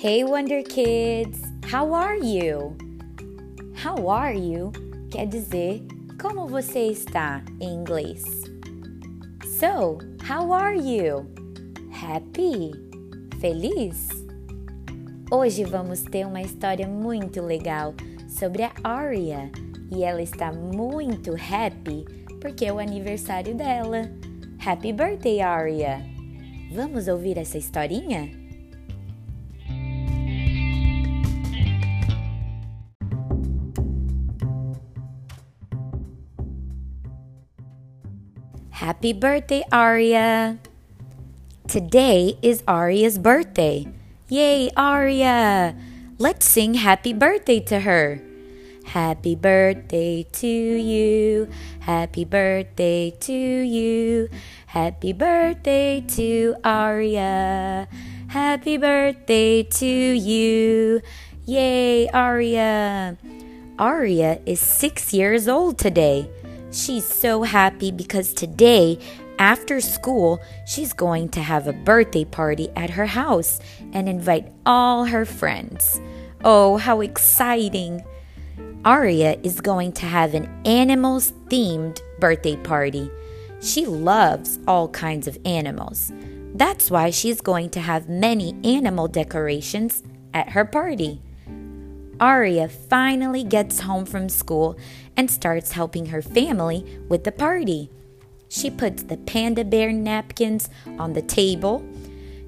Hey Wonder Kids, how are you? How are you quer dizer como você está em inglês. So, how are you? Happy? Feliz? Hoje vamos ter uma história muito legal sobre a Aria e ela está muito happy porque é o aniversário dela. Happy birthday, Aria! Vamos ouvir essa historinha? Happy birthday, Aria! Today is Aria's birthday. Yay, Aria! Let's sing happy birthday to her. Happy birthday to you. Happy birthday to you. Happy birthday to Aria. Happy birthday to you. Yay, Aria. Aria is six years old today. She's so happy because today, after school, she's going to have a birthday party at her house and invite all her friends. Oh, how exciting! Aria is going to have an animals themed birthday party. She loves all kinds of animals. That's why she's going to have many animal decorations at her party. Aria finally gets home from school and starts helping her family with the party. She puts the panda bear napkins on the table.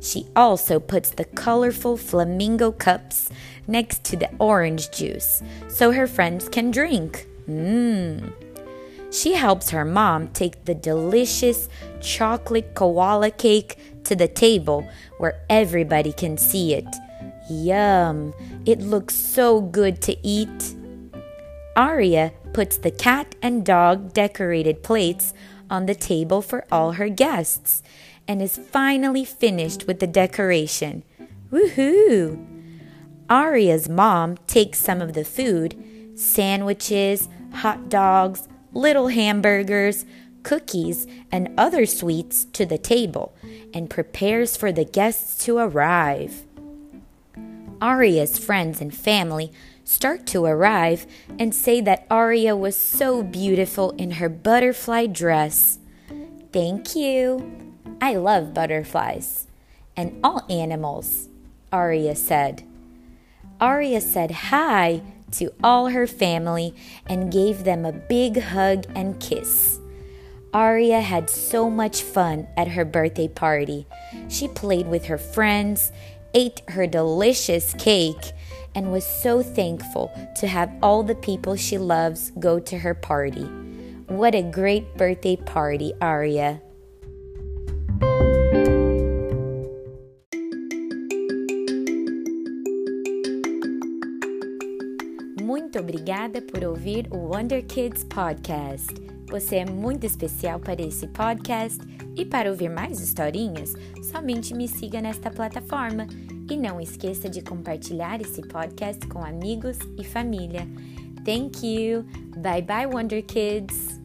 She also puts the colorful flamingo cups next to the orange juice so her friends can drink. Mmm. She helps her mom take the delicious chocolate koala cake to the table where everybody can see it. Yum! It looks so good to eat. Aria puts the cat and dog decorated plates on the table for all her guests and is finally finished with the decoration. Woohoo! Aria's mom takes some of the food sandwiches, hot dogs, little hamburgers, cookies, and other sweets to the table and prepares for the guests to arrive. Aria's friends and family start to arrive and say that Aria was so beautiful in her butterfly dress. Thank you. I love butterflies and all animals, Aria said. Aria said hi to all her family and gave them a big hug and kiss. Aria had so much fun at her birthday party. She played with her friends ate her delicious cake, and was so thankful to have all the people she loves go to her party. What a great birthday party, Aria! Muito obrigada por ouvir o Wonder Kids Podcast. Você é muito especial para esse podcast e para ouvir mais historinhas, somente me siga nesta plataforma. E não esqueça de compartilhar esse podcast com amigos e família. Thank you. Bye bye, Wonder Kids.